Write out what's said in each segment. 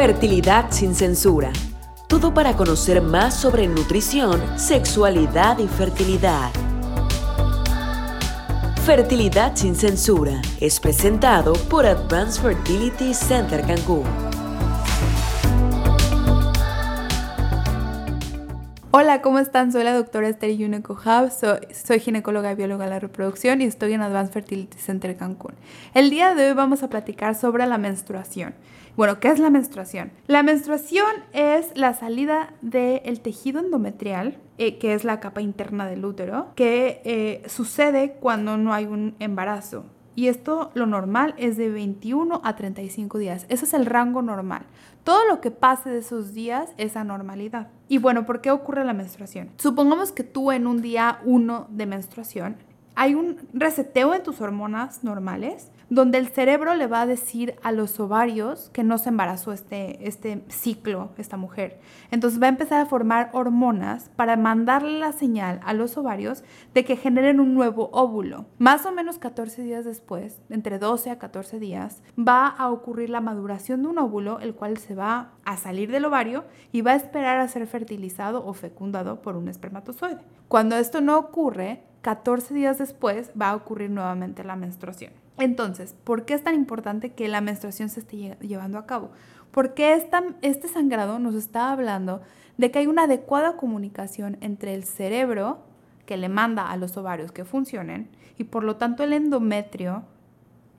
Fertilidad sin censura. Todo para conocer más sobre nutrición, sexualidad y fertilidad. Fertilidad sin censura es presentado por Advanced Fertility Center Cancún. Hola, ¿cómo están? Soy la doctora Esther Yuneco soy, soy, ginecóloga y bióloga de la reproducción y estoy en Advanced Fertility Center Cancún. El día de hoy vamos a platicar sobre la menstruación. Bueno, ¿qué es la menstruación? La menstruación es la salida del tejido endometrial, eh, que es la capa interna del útero, que eh, sucede cuando no hay un embarazo. Y esto lo normal es de 21 a 35 días. Ese es el rango normal. Todo lo que pase de esos días es anormalidad. Y bueno, ¿por qué ocurre la menstruación? Supongamos que tú en un día 1 de menstruación hay un reseteo en tus hormonas normales donde el cerebro le va a decir a los ovarios que no se embarazó este, este ciclo, esta mujer. Entonces va a empezar a formar hormonas para mandarle la señal a los ovarios de que generen un nuevo óvulo. Más o menos 14 días después, entre 12 a 14 días, va a ocurrir la maduración de un óvulo, el cual se va a salir del ovario y va a esperar a ser fertilizado o fecundado por un espermatozoide. Cuando esto no ocurre, 14 días después va a ocurrir nuevamente la menstruación. Entonces, ¿por qué es tan importante que la menstruación se esté llevando a cabo? Porque este sangrado nos está hablando de que hay una adecuada comunicación entre el cerebro que le manda a los ovarios que funcionen y por lo tanto el endometrio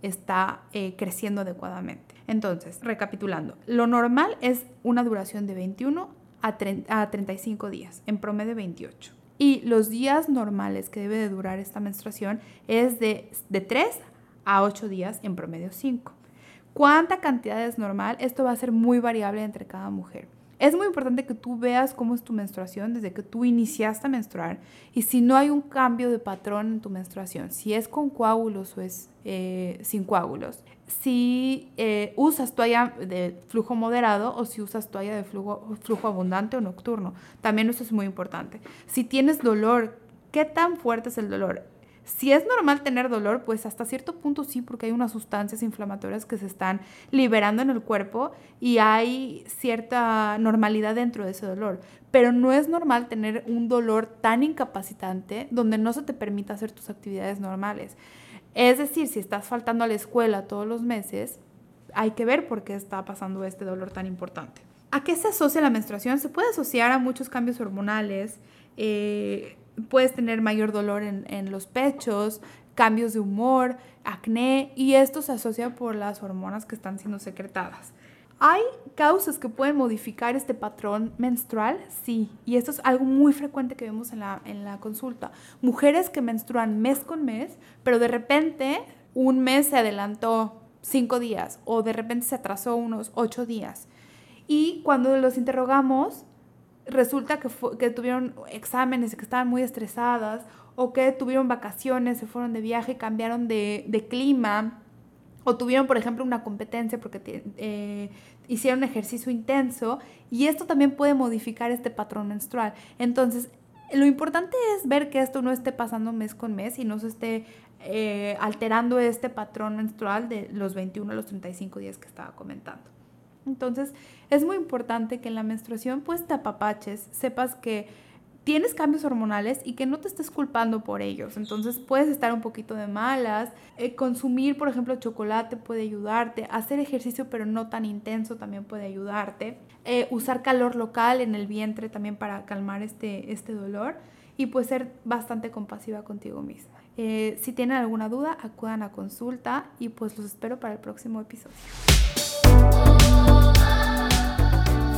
está eh, creciendo adecuadamente. Entonces, recapitulando, lo normal es una duración de 21 a, a 35 días, en promedio 28. Y los días normales que debe de durar esta menstruación es de, de 3 a 8 días, en promedio 5. ¿Cuánta cantidad es normal? Esto va a ser muy variable entre cada mujer. Es muy importante que tú veas cómo es tu menstruación desde que tú iniciaste a menstruar y si no hay un cambio de patrón en tu menstruación, si es con coágulos o es eh, sin coágulos, si eh, usas toalla de flujo moderado o si usas toalla de flujo, flujo abundante o nocturno. También eso es muy importante. Si tienes dolor, ¿qué tan fuerte es el dolor? Si es normal tener dolor, pues hasta cierto punto sí, porque hay unas sustancias inflamatorias que se están liberando en el cuerpo y hay cierta normalidad dentro de ese dolor. Pero no es normal tener un dolor tan incapacitante donde no se te permita hacer tus actividades normales. Es decir, si estás faltando a la escuela todos los meses, hay que ver por qué está pasando este dolor tan importante. ¿A qué se asocia la menstruación? Se puede asociar a muchos cambios hormonales. Eh, puedes tener mayor dolor en, los pechos, cambios de humor, acné, y esto se asocia por las hormonas que están siendo secretadas. ¿Hay causas que pueden modificar este patrón menstrual? Sí, y esto es algo muy frecuente que vemos en la, en la consulta. Mujeres que menstruan mes con mes, pero de repente un mes se adelantó cinco días o de repente se atrasó unos ocho días. Y cuando los interrogamos, resulta que, que tuvieron exámenes que estaban muy estresadas o que tuvieron vacaciones, se fueron de viaje, cambiaron de, de clima o tuvieron, por ejemplo, una competencia porque eh, hicieron ejercicio intenso y esto también puede modificar este patrón menstrual. Entonces, lo importante es ver que esto no esté pasando mes con mes y no se esté eh, alterando este patrón menstrual de los 21 a los 35 días que estaba comentando. Entonces, es muy importante que en la menstruación pues te apapaches, sepas que tienes cambios hormonales y que no te estés culpando por ellos. Entonces puedes estar un poquito de malas. Eh, consumir, por ejemplo, chocolate puede ayudarte. Hacer ejercicio pero no tan intenso también puede ayudarte. Eh, usar calor local en el vientre también para calmar este, este dolor. Y pues ser bastante compasiva contigo misma. Eh, si tienen alguna duda, acudan a consulta y pues los espero para el próximo episodio.